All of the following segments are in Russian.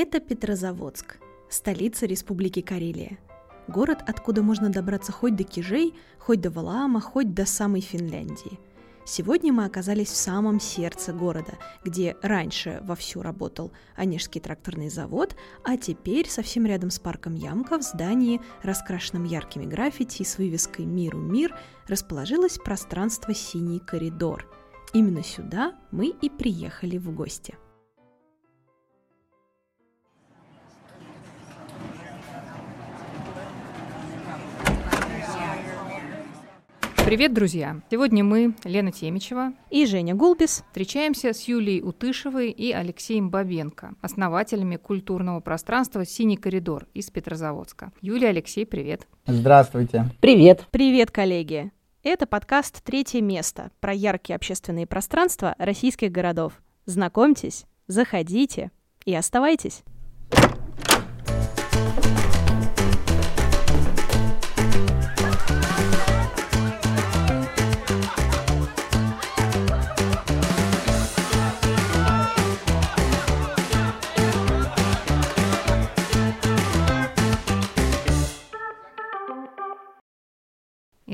Это Петрозаводск, столица Республики Карелия. Город, откуда можно добраться хоть до Кижей, хоть до Валаама, хоть до самой Финляндии. Сегодня мы оказались в самом сердце города, где раньше вовсю работал Онежский тракторный завод, а теперь совсем рядом с парком Ямка в здании, раскрашенном яркими граффити с вывеской «Миру мир», расположилось пространство «Синий коридор». Именно сюда мы и приехали в гости – Привет, друзья! Сегодня мы, Лена Темичева и Женя Гулбис, встречаемся с Юлией Утышевой и Алексеем Бабенко, основателями культурного пространства «Синий коридор» из Петрозаводска. Юлия, Алексей, привет! Здравствуйте! Привет! Привет, коллеги! Это подкаст «Третье место» про яркие общественные пространства российских городов. Знакомьтесь, заходите и оставайтесь!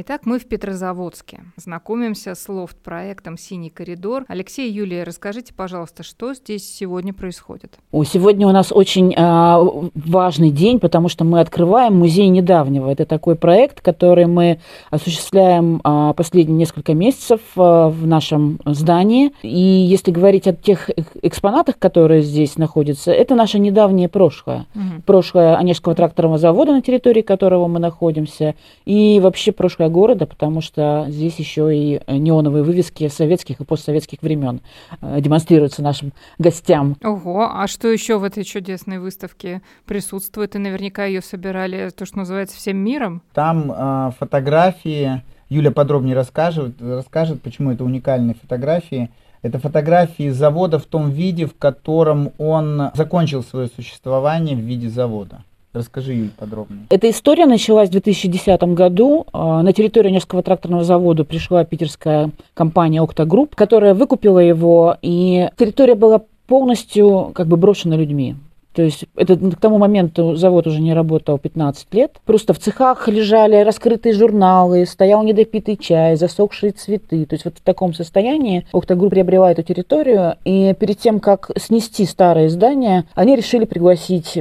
Итак, мы в Петрозаводске. Знакомимся с лофт-проектом «Синий коридор». Алексей Юлия, расскажите, пожалуйста, что здесь сегодня происходит? О, сегодня у нас очень э, важный день, потому что мы открываем музей недавнего. Это такой проект, который мы осуществляем э, последние несколько месяцев э, в нашем здании. И если говорить о тех экспонатах, которые здесь находятся, это наше недавнее прошлое. Угу. Прошлое Онежского тракторного завода, на территории которого мы находимся, и вообще прошлое города, потому что здесь еще и неоновые вывески советских и постсоветских времен э, демонстрируются нашим гостям. Ого, а что еще в этой чудесной выставке присутствует? И наверняка ее собирали, то, что называется, всем миром? Там э, фотографии, Юля подробнее расскажет, расскажет, почему это уникальные фотографии. Это фотографии завода в том виде, в котором он закончил свое существование в виде завода. Расскажи, Юль, подробнее. Эта история началась в 2010 году. А, на территорию Онежского тракторного завода пришла питерская компания «Октогрупп», которая выкупила его, и территория была полностью как бы брошена людьми. То есть это к тому моменту завод уже не работал 15 лет. Просто в цехах лежали раскрытые журналы, стоял недопитый чай, засохшие цветы. То есть вот в таком состоянии Октогрупп приобрела эту территорию. И перед тем, как снести старое здание, они решили пригласить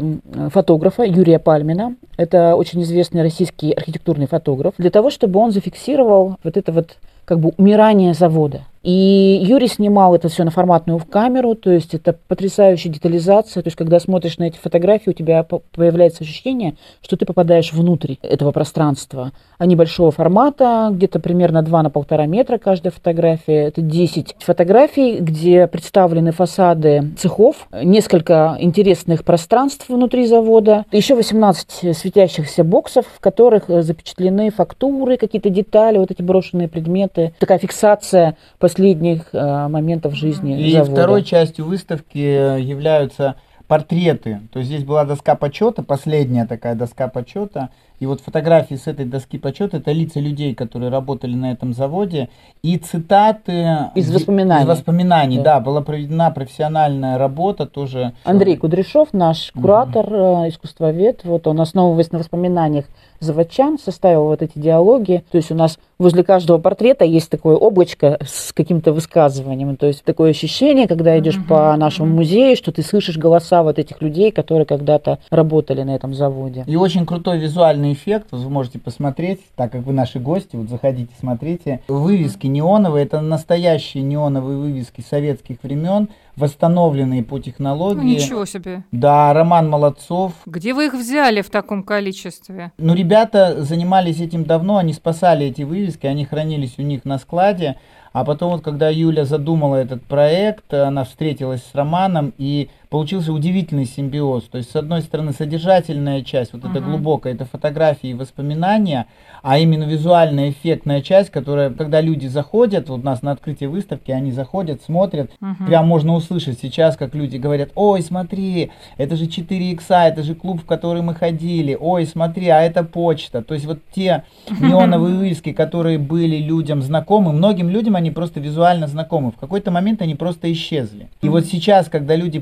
фотографа Юрия Пальмина. Это очень известный российский архитектурный фотограф. Для того, чтобы он зафиксировал вот это вот как бы умирание завода. И Юрий снимал это все на форматную камеру, то есть это потрясающая детализация, то есть когда смотришь на эти фотографии, у тебя появляется ощущение, что ты попадаешь внутрь этого пространства. Они большого формата, где-то примерно 2 на полтора метра каждая фотография. Это 10 фотографий, где представлены фасады цехов, несколько интересных пространств внутри завода, еще 18 светящихся боксов, в которых запечатлены фактуры, какие-то детали, вот эти брошенные предметы. Такая фиксация по последних э, моментов жизни И завода. второй частью выставки являются портреты. То есть здесь была доска почета, последняя такая доска почета. И вот фотографии с этой доски почета это лица людей, которые работали на этом заводе. И цитаты из воспоминаний. Из воспоминаний, да. да, была проведена профессиональная работа тоже. Андрей Кудряшов, наш куратор, угу. искусствовед, вот он, основываясь на воспоминаниях заводчан, составил вот эти диалоги. То есть у нас возле каждого портрета есть такое облачко с каким-то высказыванием. То есть такое ощущение, когда идешь uh-huh, по нашему uh-huh. музею, что ты слышишь голоса вот этих людей, которые когда-то работали на этом заводе. И очень крутой визуальный эффект, вы можете посмотреть, так как вы наши гости, вот заходите, смотрите. Вывески неоновые, это настоящие неоновые вывески советских времен, восстановленные по технологии. Ну, ничего себе. Да, Роман Молодцов. Где вы их взяли в таком количестве? Ну, ребята занимались этим давно, они спасали эти вывески, они хранились у них на складе. А потом вот, когда Юля задумала этот проект, она встретилась с Романом, и получился удивительный симбиоз. То есть, с одной стороны, содержательная часть, вот uh-huh. эта глубокая, это фотографии и воспоминания, а именно визуальная, эффектная часть, которая, когда люди заходят, вот у нас на открытии выставки, они заходят, смотрят, uh-huh. прям можно услышать сейчас, как люди говорят, ой, смотри, это же 4 икса, это же клуб, в который мы ходили, ой, смотри, а это почта. То есть вот те неоновые вывески, которые были людям знакомы, многим людям они просто визуально знакомы. В какой-то момент они просто исчезли. И вот сейчас, когда люди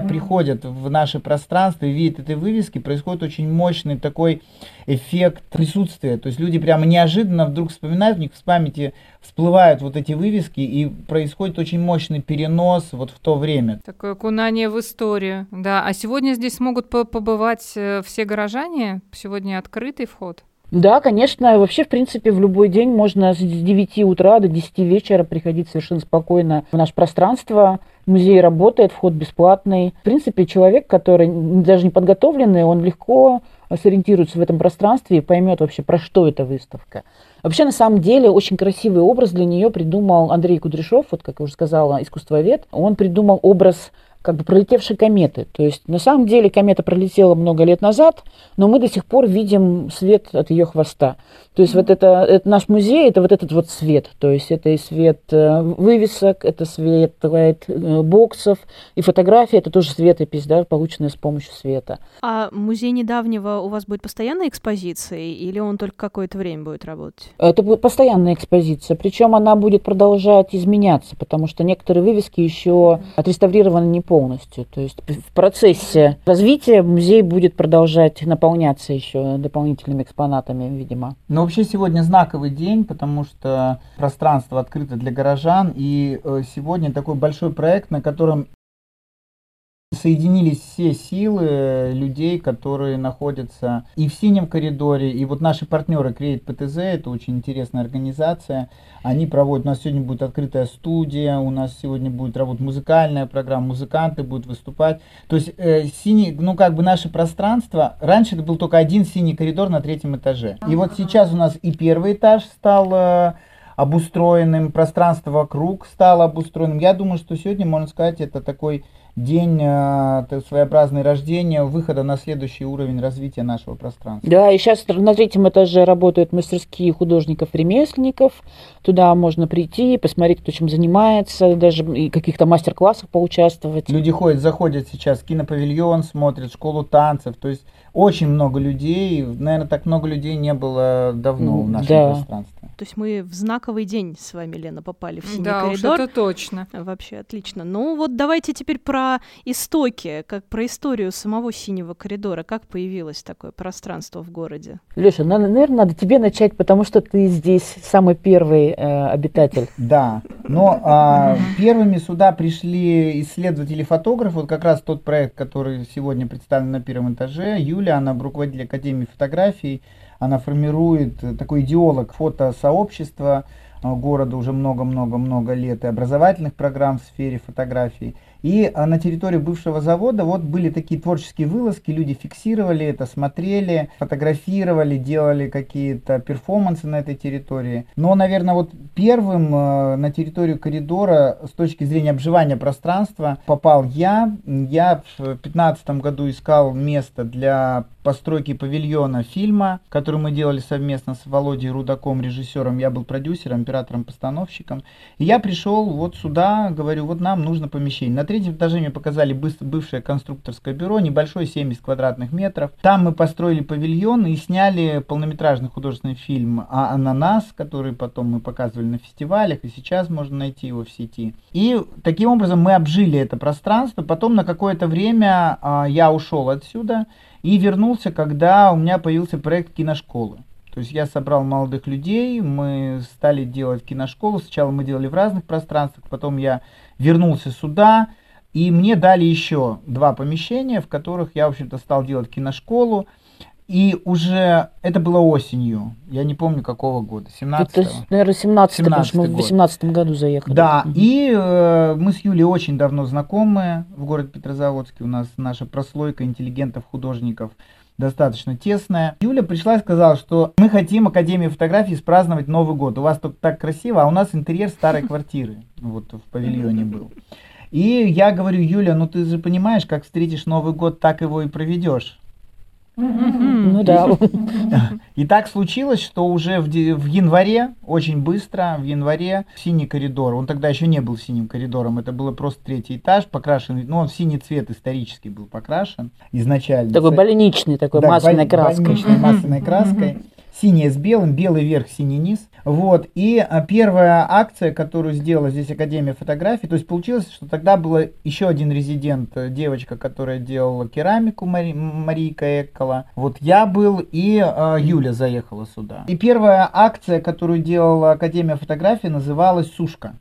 появляют, приходят в наше пространство и видят эти вывески, происходит очень мощный такой эффект присутствия. То есть люди прямо неожиданно вдруг вспоминают, у них в памяти всплывают вот эти вывески, и происходит очень мощный перенос вот в то время. Такое окунание в историю, да. А сегодня здесь смогут побывать э, все горожане? Сегодня открытый вход? Да, конечно. Вообще, в принципе, в любой день можно с 9 утра до 10 вечера приходить совершенно спокойно в наше пространство. Музей работает, вход бесплатный. В принципе, человек, который даже не подготовленный, он легко сориентируется в этом пространстве и поймет вообще, про что эта выставка. Вообще, на самом деле, очень красивый образ для нее придумал Андрей Кудряшов, вот как я уже сказала, искусствовед. Он придумал образ как бы пролетевшей кометы. То есть на самом деле комета пролетела много лет назад, но мы до сих пор видим свет от ее хвоста. То есть вот это, это наш музей, это вот этот вот свет. То есть это и свет э, вывесок, это свет э, боксов, и фотография, это тоже светопись, да, полученная с помощью света. А музей недавнего у вас будет постоянной экспозицией или он только какое-то время будет работать? Это будет постоянная экспозиция, причем она будет продолжать изменяться, потому что некоторые вывески еще отреставрированы не полностью. То есть в процессе развития музей будет продолжать наполняться еще дополнительными экспонатами, видимо. Но вообще сегодня знаковый день, потому что пространство открыто для горожан. И э, сегодня такой большой проект, на котором соединились все силы людей, которые находятся и в синем коридоре, и вот наши партнеры Create PTZ, это очень интересная организация, они проводят, у нас сегодня будет открытая студия, у нас сегодня будет работать музыкальная программа, музыканты будут выступать, то есть э, синий, ну как бы наше пространство, раньше это был только один синий коридор на третьем этаже, и вот сейчас у нас и первый этаж стал э, обустроенным, пространство вокруг стало обустроенным, я думаю, что сегодня, можно сказать, это такой день э, своеобразное рождения, выхода на следующий уровень развития нашего пространства. Да, и сейчас на третьем этаже работают мастерские художников-ремесленников. Туда можно прийти, посмотреть, кто чем занимается, даже и каких-то мастер-классах поучаствовать. Люди ходят, заходят сейчас в кинопавильон, смотрят школу танцев. То есть очень много людей. Наверное, так много людей не было давно в нашем да. пространстве. То есть мы в знаковый день с вами, Лена, попали в синий да, коридор. Да, это точно. Вообще отлично. Ну вот давайте теперь про истоки, как про историю самого синего коридора. Как появилось такое пространство в городе? Леша, наверное, надо тебе начать, потому что ты здесь самый первый э, обитатель. Да, но а, первыми сюда пришли исследователи-фотографы. Вот как раз тот проект, который сегодня представлен на первом этаже. Юля, она руководитель Академии фотографий она формирует э, такой идеолог фотосообщества э, города уже много-много-много лет и образовательных программ в сфере фотографии. И а, на территории бывшего завода вот были такие творческие вылазки, люди фиксировали это, смотрели, фотографировали, делали какие-то перформансы на этой территории. Но, наверное, вот первым э, на территорию коридора с точки зрения обживания пространства попал я. Я в 2015 году искал место для постройки павильона фильма, который мы делали совместно с Володей Рудаком, режиссером. Я был продюсером, оператором-постановщиком. И я пришел вот сюда, говорю, вот нам нужно помещение. На третьем этаже мне показали бывшее конструкторское бюро, небольшое, 70 квадратных метров. Там мы построили павильон и сняли полнометражный художественный фильм «А «Ананас», который потом мы показывали на фестивалях, и сейчас можно найти его в сети. И таким образом мы обжили это пространство. Потом на какое-то время а, я ушел отсюда и вернулся, когда у меня появился проект киношколы. То есть я собрал молодых людей, мы стали делать киношколу. Сначала мы делали в разных пространствах, потом я вернулся сюда, и мне дали еще два помещения, в которых я, в общем-то, стал делать киношколу. И уже это было осенью, я не помню какого года, 17 Это, наверное, 17 потому что мы в 18 году заехали. Да, угу. и э, мы с Юлей очень давно знакомы в городе Петрозаводске, у нас наша прослойка интеллигентов, художников достаточно тесная. Юля пришла и сказала, что мы хотим Академию фотографии спраздновать Новый год. У вас тут так красиво, а у нас интерьер старой квартиры вот в павильоне был. И я говорю, Юля, ну ты же понимаешь, как встретишь Новый год, так его и проведешь. Ну да. И так случилось, что уже в, в январе, очень быстро, в январе, синий коридор, он тогда еще не был синим коридором, это было просто третий этаж, покрашен, ну, он в синий цвет исторически был покрашен изначально. Такой больничный, такой да, масляной краской. Больничной масляной краской синее с белым, белый верх, синий низ. Вот. И а, первая акция, которую сделала здесь Академия фотографий, то есть получилось, что тогда была еще один резидент, э, девочка, которая делала керамику, Мари, Марийка Эккола. Вот я был, и э, Юля заехала сюда. И первая акция, которую делала Академия фотографий, называлась «Сушка».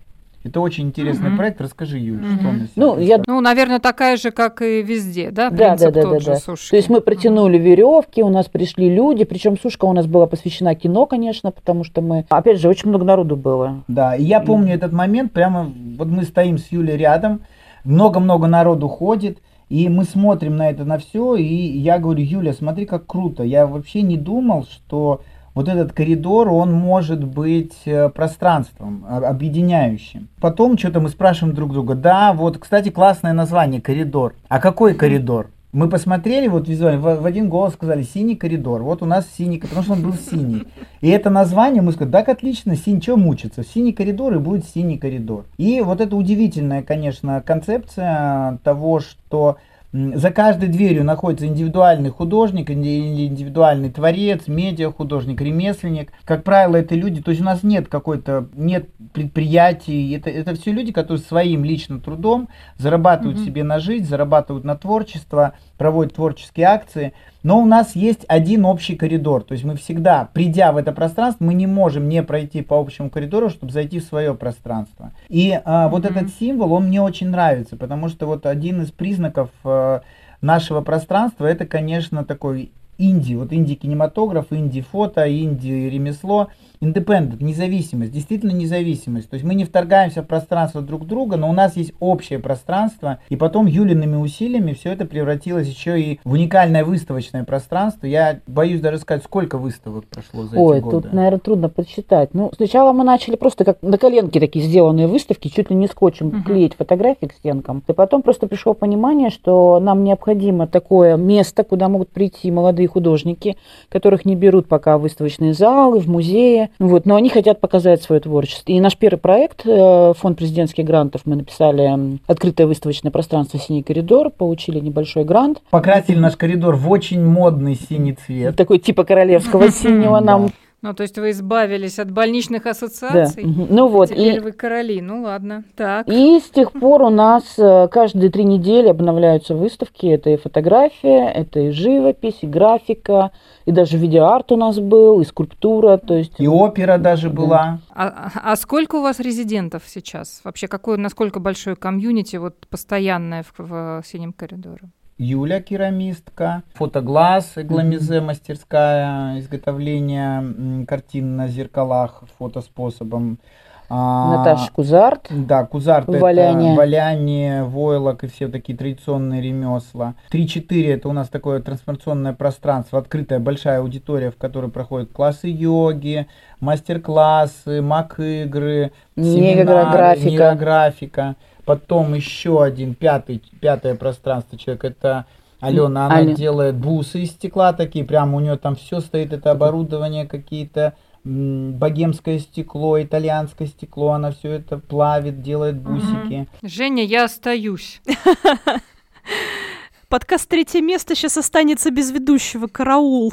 Это очень интересный mm-hmm. проект. Расскажи, Юля, mm-hmm. что он ну, я... ну, наверное, такая же, как и везде, да? Да, да, да, да, да. То есть мы протянули mm-hmm. веревки, у нас пришли люди, причем сушка у нас была посвящена кино, конечно, потому что мы, опять же, очень много народу было. Да, и я помню mm-hmm. этот момент, прямо вот мы стоим с Юлей рядом, много-много народу ходит, и мы смотрим на это на все, и я говорю, Юля, смотри, как круто. Я вообще не думал, что вот этот коридор, он может быть э, пространством, объединяющим. Потом что-то мы спрашиваем друг друга, да, вот, кстати, классное название, коридор. А какой коридор? Мы посмотрели вот визуально, в, в один голос сказали синий коридор. Вот у нас синий, потому что он был синий. И это название, мы сказали, так отлично, синий, что мучиться? Синий коридор и будет синий коридор. И вот это удивительная, конечно, концепция того, что за каждой дверью находится индивидуальный художник или индивидуальный творец, медиа-художник, ремесленник. Как правило, это люди, то есть у нас нет какой-то, нет предприятий, это, это все люди, которые своим личным трудом зарабатывают mm-hmm. себе на жизнь, зарабатывают на творчество, проводят творческие акции. Но у нас есть один общий коридор. То есть мы всегда, придя в это пространство, мы не можем не пройти по общему коридору, чтобы зайти в свое пространство. И вот mm-hmm. этот символ, он мне очень нравится, потому что вот один из признаков а, нашего пространства, это, конечно, такой инди, вот инди-кинематограф, инди-фото, инди-ремесло – independent, независимость, действительно независимость. То есть мы не вторгаемся в пространство друг друга, но у нас есть общее пространство, и потом Юлиными усилиями все это превратилось еще и в уникальное выставочное пространство. Я боюсь даже сказать, сколько выставок прошло за Ой, эти годы. Ой, тут, наверное, трудно подсчитать. Ну, сначала мы начали просто как на коленке такие сделанные выставки, чуть ли не скотчем uh-huh. клеить фотографии к стенкам. И потом просто пришло понимание, что нам необходимо такое место, куда могут прийти молодые художники, которых не берут пока в выставочные залы, в музеи, вот, но они хотят показать свое творчество. И наш первый проект, э, фонд президентских грантов, мы написали открытое выставочное пространство «Синий коридор», получили небольшой грант. Покрасили наш коридор в очень модный синий цвет. Такой типа королевского синего нам ну, то есть вы избавились от больничных ассоциаций. Да. Ну вот. Теперь и... вы короли. Ну ладно. Так. И с тех пор у нас э, каждые три недели обновляются выставки. Это и фотография, это и живопись, и графика, и даже видеоарт у нас был, и скульптура, то есть... И опера даже да. была. А, а сколько у вас резидентов сейчас? Вообще, какое, насколько большое комьюнити вот постоянное в, в «Синем коридоре»? Юля керамистка, фотоглаз, гламизе мастерская, изготовление картин на зеркалах фотоспособом. А, Наташа Кузарт. Да, Кузарт валяние. это валяние, войлок и все такие традиционные ремесла. 3-4 это у нас такое трансформационное пространство, открытая большая аудитория, в которой проходят классы йоги, мастер-классы, мак-игры, нейрографика. нейрографика. Потом еще один, пятый, пятое пространство человек, это Алена, она Аля. делает бусы из стекла такие, прямо у нее там все стоит, это оборудование какие-то, богемское стекло, итальянское стекло, она все это плавит, делает бусики. Угу. Женя, я остаюсь. Подкаст «Третье место» сейчас останется без ведущего. Караул.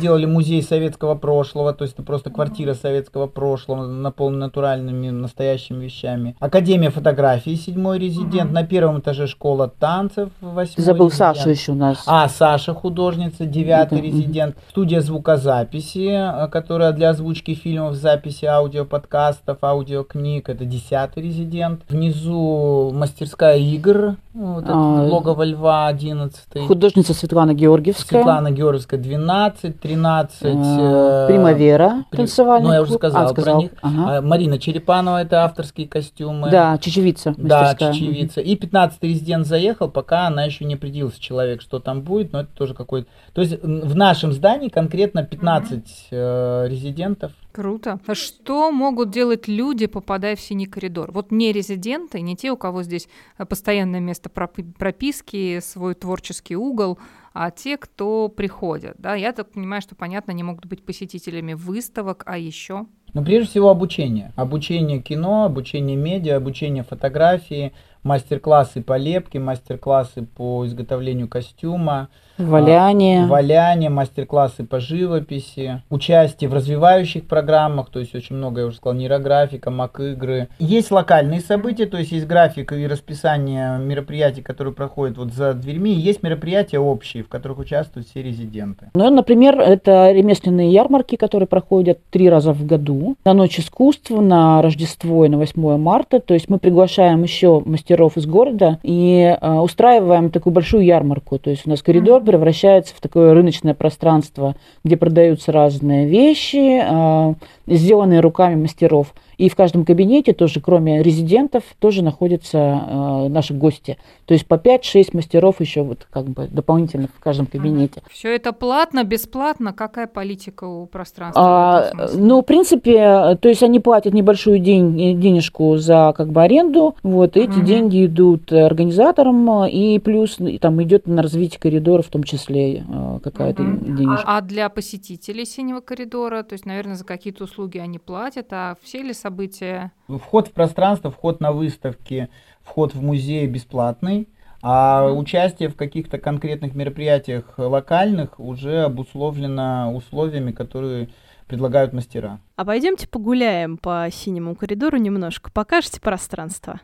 Делали музей советского прошлого, то есть это просто квартира советского прошлого, наполнена натуральными, настоящими вещами. Академия фотографии, седьмой резидент. На первом этаже школа танцев, восьмой Забыл резидент. Сашу еще у нас. А, Саша художница, девятый резидент. Студия звукозаписи, э, которая для озвучки фильмов, записи аудио, подкастов, аудиокниг. Это десятый резидент. Внизу мастерская игр, вот это а, логово льва, 11. Художница Светлана Георгиевская. Светлана Георгиевская 12, 13. А, э, Примавера, при... танцевальный Ну, я уже сказал, а, сказал. про них. Ага. А, Марина Черепанова, это авторские костюмы. Да, чечевица. Да, чечевица. И 15 резидент заехал, пока она еще не определился человек, что там будет, но это тоже какой-то... То есть в нашем здании конкретно 15 угу. э, резидентов. Круто. А что могут делать люди, попадая в синий коридор? Вот не резиденты, не те, у кого здесь э, постоянное место прописки, свой творческий угол, а те, кто приходят. Да? Я так понимаю, что, понятно, они могут быть посетителями выставок, а еще... Ну, прежде всего, обучение. Обучение кино, обучение медиа, обучение фотографии, мастер-классы по лепке, мастер-классы по изготовлению костюма, Валяние. А, валяние, мастер-классы по живописи, участие в развивающих программах, то есть очень много, я уже сказал, нейрографика, мак-игры. Есть локальные события, то есть есть график и расписание мероприятий, которые проходят вот за дверьми, есть мероприятия общие, в которых участвуют все резиденты. Ну, например, это ремесленные ярмарки, которые проходят три раза в году. На Ночь искусств, на Рождество и на 8 марта. То есть мы приглашаем еще мастеров из города и э, устраиваем такую большую ярмарку. То есть у нас коридор превращается в такое рыночное пространство, где продаются разные вещи, э, сделанные руками мастеров. И в каждом кабинете тоже, кроме резидентов, тоже находятся э, наши гости. То есть по 5-6 мастеров еще вот как бы дополнительно в каждом кабинете. Все это платно, бесплатно? Какая политика у пространства? А, ну, в принципе, то есть они платят небольшую день, денежку за как бы аренду. Вот эти угу. деньги идут организаторам, и плюс там идет на развитие коридора в том числе э, какая-то угу. денежка. А, а для посетителей синего коридора, то есть, наверное, за какие-то услуги они платят, а все ли события? Вход в пространство, вход на выставки, вход в музей бесплатный. А участие в каких-то конкретных мероприятиях локальных уже обусловлено условиями, которые предлагают мастера. А пойдемте погуляем по синему коридору немножко, покажете пространство.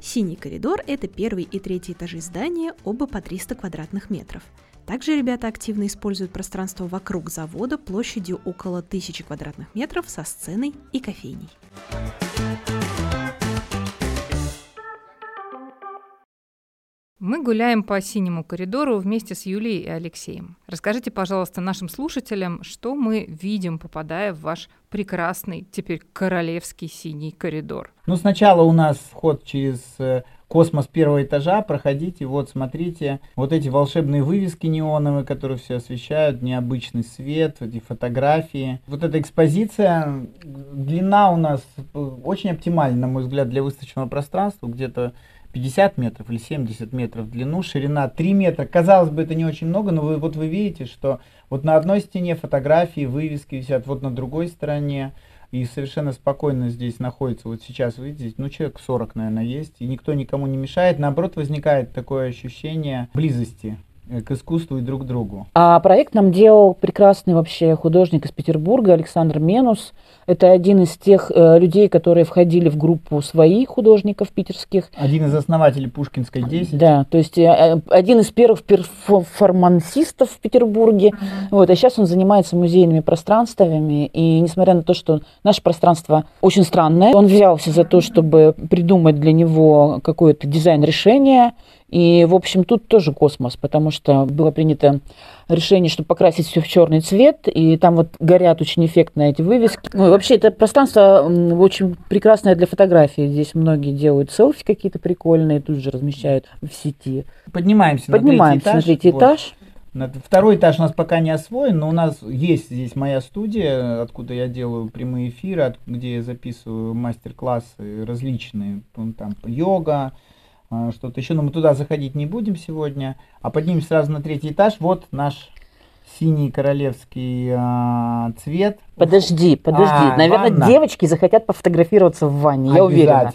Синий коридор – это первый и третий этажи здания, оба по 300 квадратных метров – также ребята активно используют пространство вокруг завода площадью около 1000 квадратных метров со сценой и кофейней. Мы гуляем по синему коридору вместе с Юлией и Алексеем. Расскажите, пожалуйста, нашим слушателям, что мы видим, попадая в ваш прекрасный, теперь королевский синий коридор. Ну, сначала у нас вход через э, космос первого этажа, проходите, вот смотрите, вот эти волшебные вывески неоновые, которые все освещают, необычный свет, эти фотографии. Вот эта экспозиция, длина у нас очень оптимальна, на мой взгляд, для выставочного пространства, где-то 50 метров или 70 метров в длину, ширина 3 метра. Казалось бы, это не очень много, но вы, вот вы видите, что вот на одной стене фотографии, вывески висят, вот на другой стороне и совершенно спокойно здесь находится, вот сейчас, видите, ну человек 40, наверное, есть, и никто никому не мешает, наоборот, возникает такое ощущение близости к искусству и друг к другу. А проект нам делал прекрасный вообще художник из Петербурга Александр Менус. Это один из тех э, людей, которые входили в группу своих художников питерских. Один из основателей Пушкинской 10. Да, то есть э, э один из первых перформансистов в Петербурге. Mm-hmm. Вот, а сейчас он занимается музейными пространствами. И несмотря на то, что наше пространство очень странное, он взялся за то, чтобы придумать для него какое-то дизайн-решение и, в общем, тут тоже космос, потому что было принято решение, чтобы покрасить все в черный цвет, и там вот горят очень эффектно эти вывески. Ну, и вообще, это пространство очень прекрасное для фотографии. Здесь многие делают селфи какие-то прикольные, тут же размещают в сети. Поднимаемся, Поднимаемся на третий этаж. На третий этаж. Второй этаж у нас пока не освоен, но у нас есть здесь моя студия, откуда я делаю прямые эфиры, где я записываю мастер-классы различные, там йога, что-то еще, но мы туда заходить не будем сегодня, а поднимемся сразу на третий этаж. Вот наш синий королевский а, цвет. Подожди, подожди. А, Наверное, ванна. девочки захотят пофотографироваться в ванне, я уверена.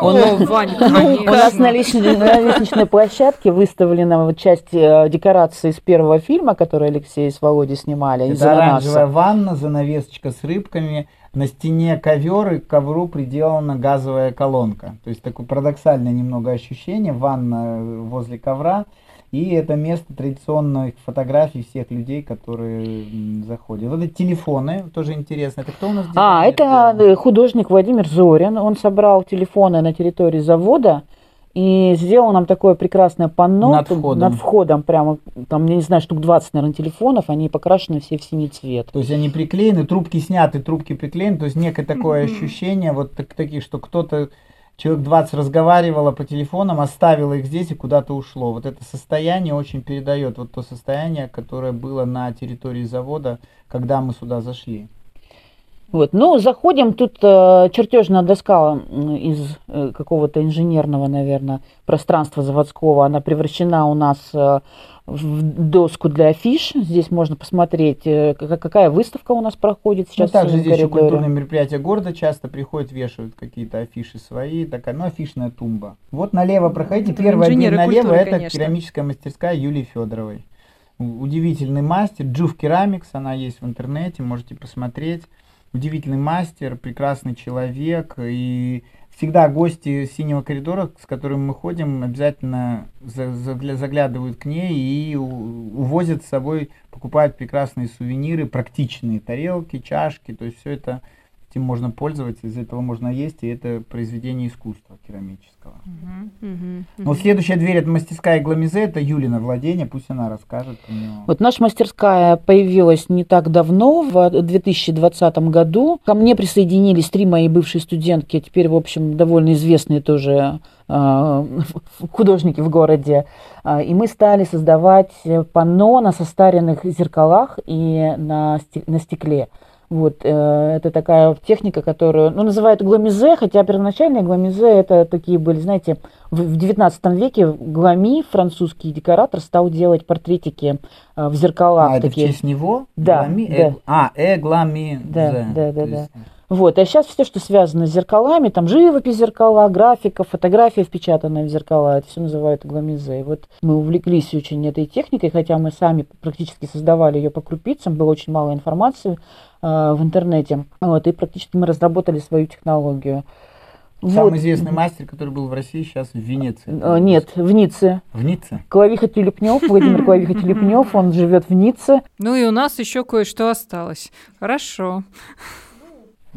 О, ну, в ванне, У нас на лестничной, на лестничной площадке выставлена вот часть э, декорации из первого фильма, который Алексей с Володей снимали. Это оранжевая ванна, занавесочка с рыбками, на стене ковер и к ковру приделана газовая колонка. То есть такое парадоксальное немного ощущение, ванна возле ковра. И это место традиционных фотографий всех людей, которые заходят. Вот эти телефоны, тоже интересно. Это кто у нас А, это э, художник Владимир Зорин. Он собрал телефоны на территории завода и сделал нам такое прекрасное панно над входом. над входом прямо, там, я не знаю, штук 20, наверное, телефонов, они покрашены все в синий цвет. То есть они приклеены, трубки сняты, трубки приклеены, то есть некое такое mm-hmm. ощущение вот так, таких, что кто-то, человек 20 разговаривало по телефонам, оставило их здесь и куда-то ушло. Вот это состояние очень передает вот то состояние, которое было на территории завода, когда мы сюда зашли. Вот. Ну, заходим, тут э, чертежная доска из э, какого-то инженерного, наверное, пространства заводского. Она превращена у нас э, в доску для афиш. Здесь можно посмотреть, э, какая выставка у нас проходит сейчас. Ну, также здесь еще культурные мероприятия города часто приходят, вешают какие-то афиши свои. Такая, ну, афишная тумба. Вот налево проходите. Это Первая дверь налево культуры, это конечно. керамическая мастерская Юлии Федоровой. Удивительный мастер. Джув Керамикс, она есть в интернете, можете посмотреть удивительный мастер, прекрасный человек. И всегда гости синего коридора, с которыми мы ходим, обязательно заглядывают к ней и увозят с собой, покупают прекрасные сувениры, практичные тарелки, чашки. То есть все это этим можно пользоваться, из этого можно есть, и это произведение искусства керамического. Uh-huh, uh-huh, uh-huh. Но следующая дверь это мастерская Гламизе, это Юлина владение, пусть она расскажет. Нее. Вот наша мастерская появилась не так давно, в 2020 году. Ко мне присоединились три мои бывшие студентки, теперь, в общем, довольно известные тоже а, художники в городе. А, и мы стали создавать панно на состаренных зеркалах и на, на стекле. Вот, э, это такая техника, которую, ну, называют гламизе, хотя первоначальные гламизе это такие были, знаете, в, в 19 веке Глами, французский декоратор, стал делать портретики э, в зеркалах. А, такие. это в честь него? Да. Глами, да. Э, а, э, глами. Да, да, да, да. Вот, а сейчас все, что связано с зеркалами, там живопись зеркала, графика, фотография, впечатанная в зеркала, это все называют гламизе. И вот мы увлеклись очень этой техникой, хотя мы сами практически создавали ее по крупицам, было очень мало информации э, в интернете. Вот, и практически мы разработали свою технологию. Самый вот. известный мастер, который был в России, сейчас в Венеции. А, нет, в Ницце. В Ницце? Клавиха Телепнев, Владимир Клавиха Телепнев, он живет в Ницце. Ну и у нас еще кое-что осталось. Хорошо.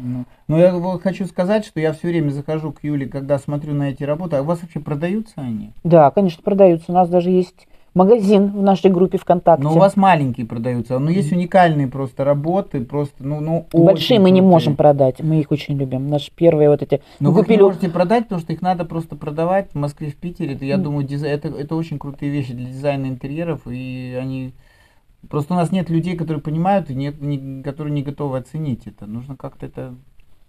Ну, но я хочу сказать, что я все время захожу к Юле, когда смотрю на эти работы. А у вас вообще продаются они? Да, конечно, продаются. У нас даже есть магазин в нашей группе ВКонтакте. Но у вас маленькие продаются, но есть уникальные просто работы, просто, ну, ну Большие мы не можем продать, мы их очень любим. Наши первые вот эти. Но вы купили... можете продать, потому что их надо просто продавать в Москве, в Питере. Это, я mm. думаю, дизайн, это, это очень крутые вещи для дизайна интерьеров, и они Просто у нас нет людей, которые понимают и нет, не, которые не готовы оценить это. Нужно как-то это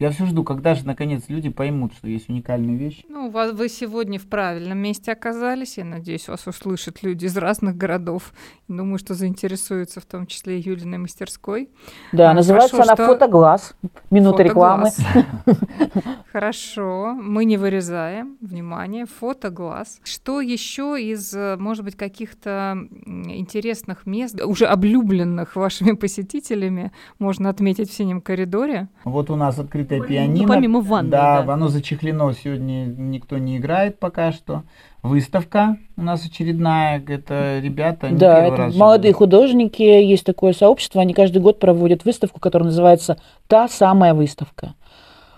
я все жду, когда же наконец люди поймут, что есть уникальные вещи. Ну, вас, вы сегодня в правильном месте оказались. Я надеюсь, вас услышат люди из разных городов. Думаю, что заинтересуются в том числе и Юлиной мастерской. Да, а, называется хорошо, она что... «Фотоглаз». Минута рекламы. Хорошо, мы не вырезаем. Внимание, фотоглаз. Что еще из, может быть, каких-то интересных мест, уже облюбленных вашими посетителями, можно отметить в синем коридоре? Вот у нас открыт открытое пианино. Ну, помимо ванны. Да, да, оно зачехлено, сегодня никто не играет пока что. Выставка у нас очередная, это ребята. Да, это раз молодые живут. художники, есть такое сообщество, они каждый год проводят выставку, которая называется «Та самая выставка».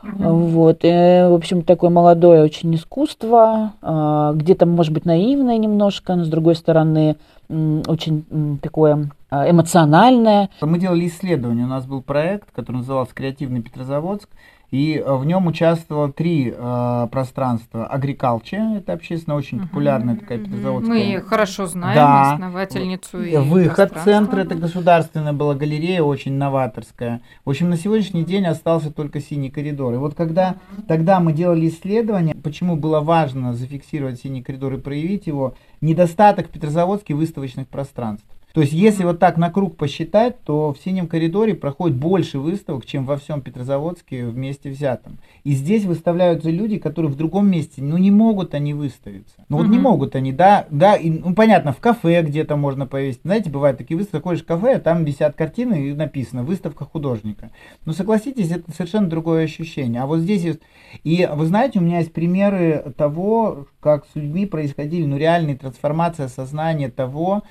Вот, и, в общем, такое молодое очень искусство, а, где-то, может быть, наивное немножко, но, с другой стороны, очень такое эмоциональное. Мы делали исследование, у нас был проект, который назывался «Креативный Петрозаводск», и э, в нем участвовало три э, пространства. Агрикалче, это общественно очень популярная такая петрозаводская. Мы ее хорошо знаем, да. основательницу. И Выход, центр, это государственная была галерея, очень новаторская. В общем, на сегодняшний день остался только синий коридор. И вот когда тогда мы делали исследование, почему было важно зафиксировать синий коридор и проявить его, недостаток в Петрозаводске выставочных пространств. То есть, если вот так на круг посчитать, то в синем коридоре проходит больше выставок, чем во всем Петрозаводске вместе взятом. И здесь выставляются люди, которые в другом месте, ну не могут они выставиться. Ну вот угу. не могут они, да, да, и, ну понятно, в кафе где-то можно повесить. Знаете, бывают такие выставки, ходишь в кафе, а там висят картины и написано «Выставка художника». Но согласитесь, это совершенно другое ощущение. А вот здесь есть... И вы знаете, у меня есть примеры того, как с людьми происходили, ну реальные трансформация сознания того,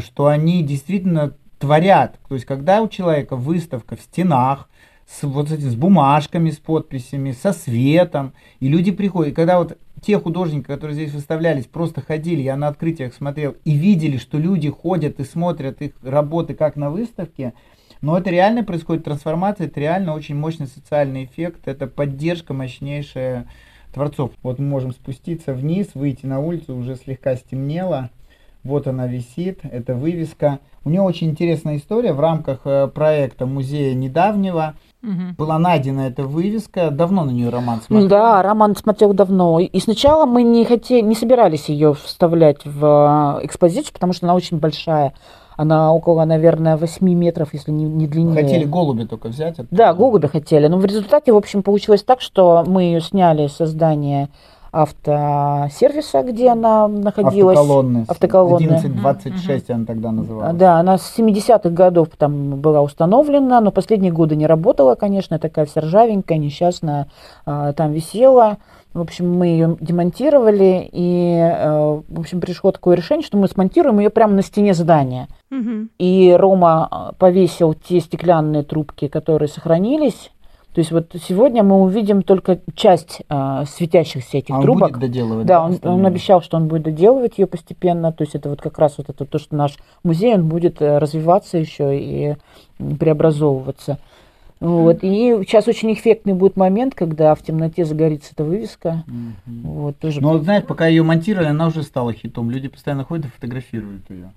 что они действительно творят. То есть, когда у человека выставка в стенах, с, вот этим, с бумажками, с подписями, со светом, и люди приходят, и когда вот те художники, которые здесь выставлялись, просто ходили, я на открытиях смотрел, и видели, что люди ходят и смотрят их работы как на выставке, но это реально происходит трансформация, это реально очень мощный социальный эффект, это поддержка мощнейшая творцов. Вот мы можем спуститься вниз, выйти на улицу, уже слегка стемнело, вот она висит, это вывеска. У нее очень интересная история в рамках э, проекта музея недавнего. Угу. Была найдена эта вывеска, давно на нее Роман смотрел. Да, Роман смотрел давно. И сначала мы не хотели, не собирались ее вставлять в э, экспозицию, потому что она очень большая. Она около, наверное, 8 метров, если не, не длиннее. Хотели голуби только взять? Оттуда. Да, голуби хотели. Но в результате, в общем, получилось так, что мы ее сняли со здания автосервиса, где она находилась. Автоколонны. Автоколонны. 1126 она тогда называлась. Да, она с 70-х годов там была установлена, но последние годы не работала, конечно, такая вся ржавенькая, несчастная, а, там висела. В общем, мы ее демонтировали, и, э, в общем, пришло такое решение, что мы смонтируем ее прямо на стене здания. Угу. И Рома а, повесил те стеклянные трубки, которые сохранились, то есть вот сегодня мы увидим только часть а, светящихся этих а трубок. Он будет доделывать. Да, он, он обещал, что он будет доделывать ее постепенно. То есть это вот как раз вот это то, что наш музей, он будет э, развиваться еще и преобразовываться. Вот. И сейчас очень эффектный будет момент, когда в темноте загорится эта вывеска. Mm-hmm. Вот, тоже... Но, знаешь, пока ее монтировали, она уже стала хитом. Люди постоянно ходят и фотографируют ее.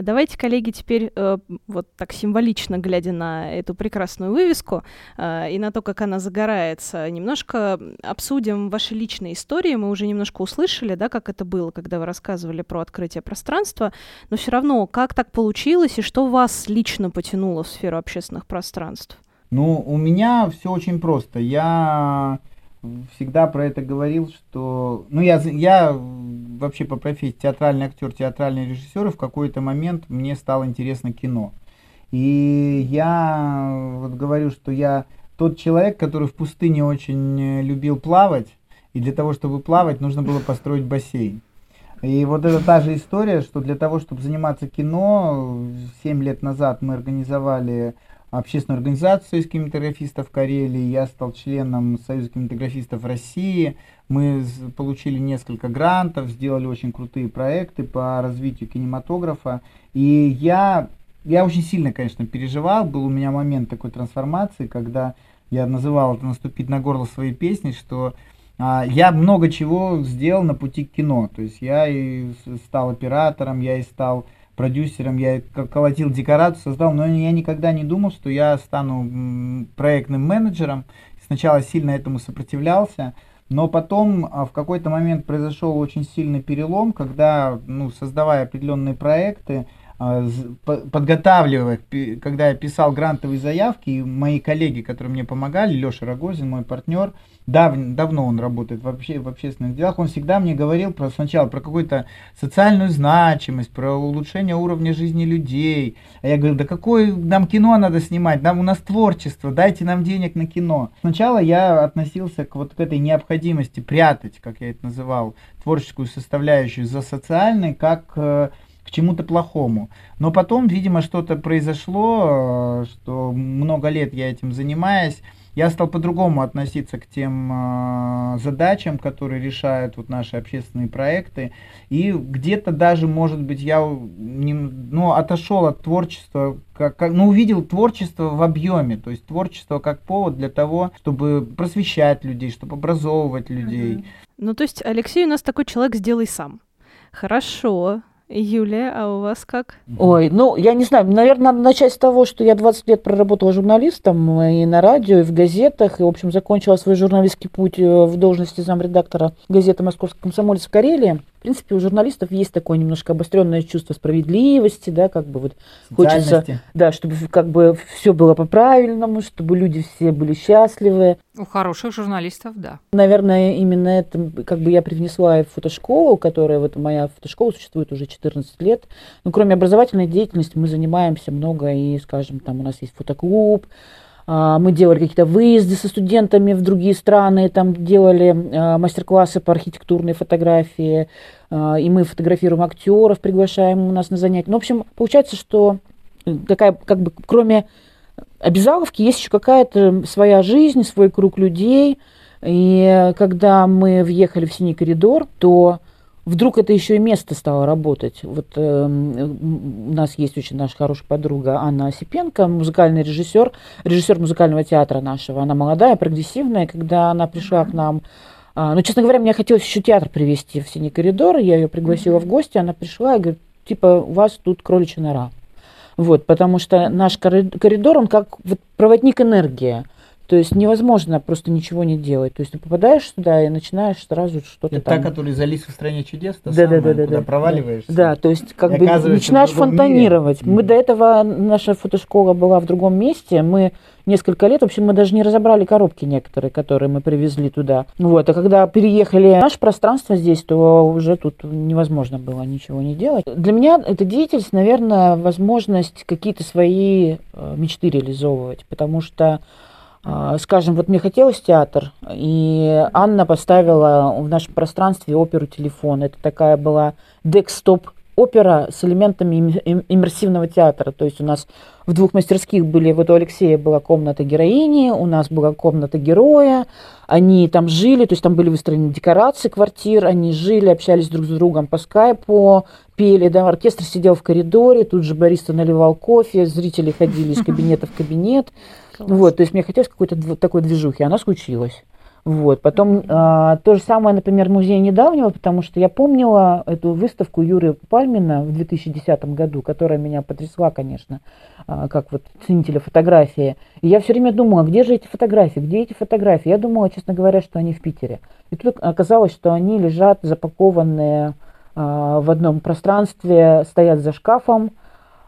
А давайте, коллеги, теперь э, вот так символично глядя на эту прекрасную вывеску э, и на то, как она загорается, немножко обсудим ваши личные истории. Мы уже немножко услышали, да, как это было, когда вы рассказывали про открытие пространства, но все равно, как так получилось и что вас лично потянуло в сферу общественных пространств? Ну, у меня все очень просто. Я всегда про это говорил, что... Ну, я, я вообще по профессии театральный актер, театральный режиссер, и в какой-то момент мне стало интересно кино. И я вот говорю, что я тот человек, который в пустыне очень любил плавать, и для того, чтобы плавать, нужно было построить бассейн. И вот это та же история, что для того, чтобы заниматься кино, 7 лет назад мы организовали общественную организацию из кинематографистов Карелии, я стал членом Союза кинематографистов России, мы получили несколько грантов, сделали очень крутые проекты по развитию кинематографа, и я, я очень сильно, конечно, переживал, был у меня момент такой трансформации, когда я называл это «наступить на горло своей песни», что а, я много чего сделал на пути к кино, то есть я и стал оператором, я и стал продюсером, я колотил декорацию, создал, но я никогда не думал, что я стану проектным менеджером. Сначала сильно этому сопротивлялся, но потом а, в какой-то момент произошел очень сильный перелом, когда, ну, создавая определенные проекты, а, подготавливая, когда я писал грантовые заявки, мои коллеги, которые мне помогали, Леша Рогозин, мой партнер, дав, давно он работает вообще в общественных делах, он всегда мне говорил про сначала про какую-то социальную значимость, про улучшение уровня жизни людей. А я говорю, да какое нам кино надо снимать, нам у нас творчество, дайте нам денег на кино. Сначала я относился к вот к этой необходимости прятать, как я это называл, творческую составляющую за социальной, как э, к чему-то плохому. Но потом, видимо, что-то произошло, э, что много лет я этим занимаюсь, я стал по-другому относиться к тем э, задачам, которые решают вот наши общественные проекты. И где-то даже, может быть, я не, ну, отошел от творчества, как, как, ну, увидел творчество в объеме, то есть творчество как повод для того, чтобы просвещать людей, чтобы образовывать людей. Ну, то есть Алексей у нас такой человек «сделай сам». Хорошо, Юлия, а у вас как? Ой, ну, я не знаю, наверное, надо начать с того, что я 20 лет проработала журналистом и на радио, и в газетах, и, в общем, закончила свой журналистский путь э, в должности замредактора газеты «Московский комсомолец» в Карелии. В принципе, у журналистов есть такое немножко обостренное чувство справедливости, да, как бы вот хочется, да, чтобы как бы все было по-правильному, чтобы люди все были счастливы. У хороших журналистов, да. Наверное, именно это как бы я привнесла в фотошколу, которая вот моя фотошкола существует уже 14 лет. Ну, кроме образовательной деятельности мы занимаемся много и, скажем, там у нас есть фотоклуб, мы делали какие-то выезды со студентами в другие страны, там делали а, мастер-классы по архитектурной фотографии, а, и мы фотографируем актеров, приглашаем у нас на занятия. Ну, в общем, получается, что такая, как бы, кроме обязаловки, есть еще какая-то своя жизнь, свой круг людей. И когда мы въехали в синий коридор, то вдруг это еще и место стало работать. Вот э, у нас есть очень наша хорошая подруга Анна Осипенко, музыкальный режиссер, режиссер музыкального театра нашего. Она молодая, прогрессивная. Когда она пришла к нам, э, ну, честно говоря, мне хотелось еще театр привести в синий коридор. Я ее пригласила в гости, она пришла и говорит, типа, у вас тут кроличья нора. Вот, потому что наш коридор, он как вот проводник энергии. То есть невозможно просто ничего не делать. То есть ты попадаешь туда и начинаешь сразу что-то Это там... та, который залез в стране чудес, та да, самая, да, да, куда да, проваливаешься. Да, то есть как бы начинаешь фонтанировать. мире. Мы до этого, наша фотошкола была в другом месте, мы несколько лет, в общем, мы даже не разобрали коробки некоторые, которые мы привезли туда. Вот, а когда переехали в наше пространство здесь, то уже тут невозможно было ничего не делать. Для меня эта деятельность, наверное, возможность какие-то свои э, мечты реализовывать, потому что Скажем, вот мне хотелось театр, и Анна поставила в нашем пространстве оперу «Телефон». Это такая была декстоп опера с элементами им- им- иммерсивного театра. То есть у нас в двух мастерских были, вот у Алексея была комната героини, у нас была комната героя, они там жили, то есть там были выстроены декорации квартир, они жили, общались друг с другом по скайпу, пели, да, оркестр сидел в коридоре, тут же бариста наливал кофе, зрители ходили из кабинета в кабинет. Вот, то есть мне хотелось какой-то дв- такой движухи, она случилась. Вот. Потом а, то же самое, например, музей недавнего, потому что я помнила эту выставку Юры Пальмина в 2010 году, которая меня потрясла, конечно, а, как вот ценителя фотографии. И я все время думала, где же эти фотографии, где эти фотографии? Я думала, честно говоря, что они в Питере. И тут оказалось, что они лежат запакованные а, в одном пространстве, стоят за шкафом,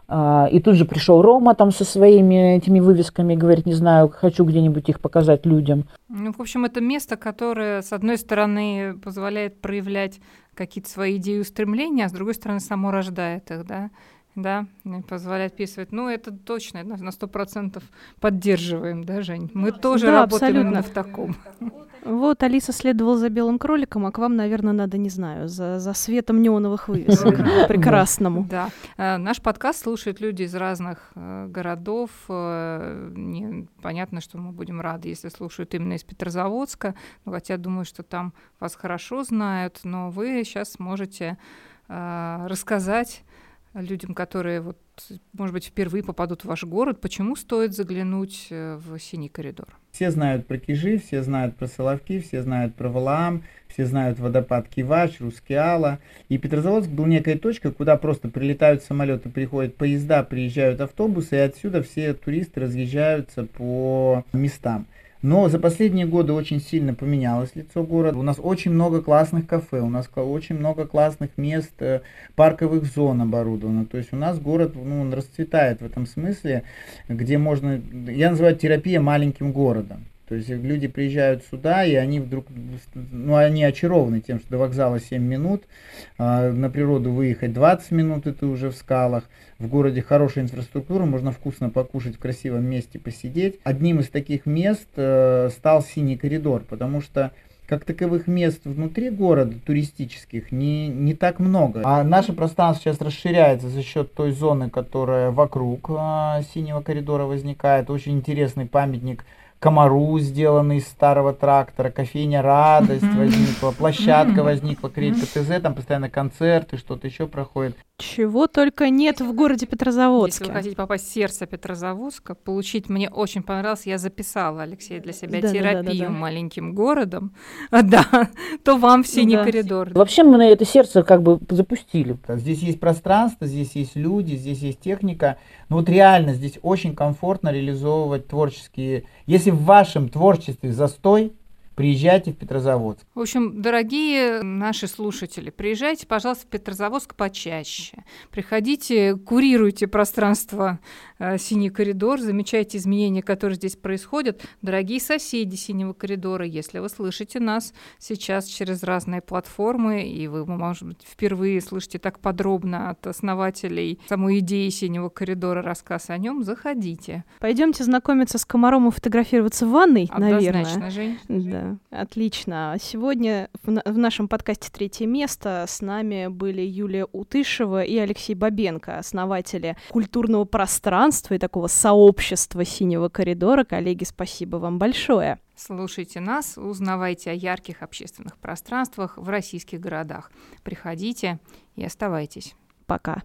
И тут же пришел Рома там со своими этими вывесками, говорит, не знаю, хочу где-нибудь их показать людям. Ну, в общем, это место, которое, с одной стороны, позволяет проявлять какие-то свои идеи и устремления, а с другой стороны, само рождает их, да, да, позволяет писать. Ну, это точно, на сто процентов поддерживаем, да, Жень? Мы тоже Да, работаем абсолютно. именно в таком. Вот Алиса следовала за белым кроликом, а к вам, наверное, надо, не знаю, за, за светом неоновых вывесок прекрасному. Да. Э, Наш подкаст слушают люди из разных э, городов. Э, не- Понятно, что мы будем рады, если слушают именно из Петрозаводска. Ну, хотя думаю, что там вас хорошо знают, но вы сейчас можете рассказать людям, которые, вот, может быть, впервые попадут в ваш город, почему стоит заглянуть э, в синий коридор. Все знают про Кижи, все знают про Соловки, все знают про Валаам, все знают водопад Кивач, Рускеала. И Петрозаводск был некая точка, куда просто прилетают самолеты, приходят поезда, приезжают автобусы, и отсюда все туристы разъезжаются по местам. Но за последние годы очень сильно поменялось лицо города. У нас очень много классных кафе, у нас очень много классных мест, э, парковых зон оборудовано. То есть у нас город, ну, он расцветает в этом смысле, где можно, я называю терапия маленьким городом. То есть люди приезжают сюда, и они вдруг, ну, они очарованы тем, что до вокзала 7 минут, а, на природу выехать 20 минут, и ты уже в скалах. В городе хорошая инфраструктура, можно вкусно покушать в красивом месте, посидеть. Одним из таких мест э, стал Синий коридор, потому что как таковых мест внутри города туристических не, не так много. А наше пространство сейчас расширяется за счет той зоны, которая вокруг а, синего коридора возникает. Очень интересный памятник комару, сделанный из старого трактора, кофейня «Радость» возникла, площадка возникла, крейка ТЗ, там постоянно концерты, что-то еще проходит. Чего только нет в городе Если вы Петрозаводске. хотите попасть в сердце Петрозаводска, получить, мне очень понравилось, я записала, Алексей, для себя Да-да-да-да-да. терапию маленьким городом, а, да, то вам в синий Да. коридор. Вообще мы на это сердце как бы запустили. Здесь есть пространство, здесь есть люди, здесь есть техника. Но вот реально здесь очень комфортно реализовывать творческие... Если в вашем творчестве застой, приезжайте в Петрозаводск. В общем, дорогие наши слушатели, приезжайте, пожалуйста, в Петрозаводск почаще. Приходите, курируйте пространство э, «Синий коридор», замечайте изменения, которые здесь происходят. Дорогие соседи «Синего коридора», если вы слышите нас сейчас через разные платформы, и вы, может быть, впервые слышите так подробно от основателей самой идеи «Синего коридора» рассказ о нем, заходите. Пойдемте знакомиться с комаром и фотографироваться в ванной, наверное. Однозначно, Жень. Да, отлично. Сегодня в, на- в нашем подкасте «Третье место» с нами были Юлия Утышева и Алексей Бабенко, основатели культурного пространства и такого сообщества «Синего коридора». Коллеги, спасибо вам большое. Слушайте нас, узнавайте о ярких общественных пространствах в российских городах. Приходите и оставайтесь. Пока.